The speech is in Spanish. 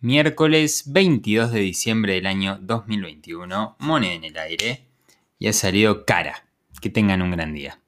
Miércoles 22 de diciembre del año 2021, moneda en el aire y ha salido cara. Que tengan un gran día.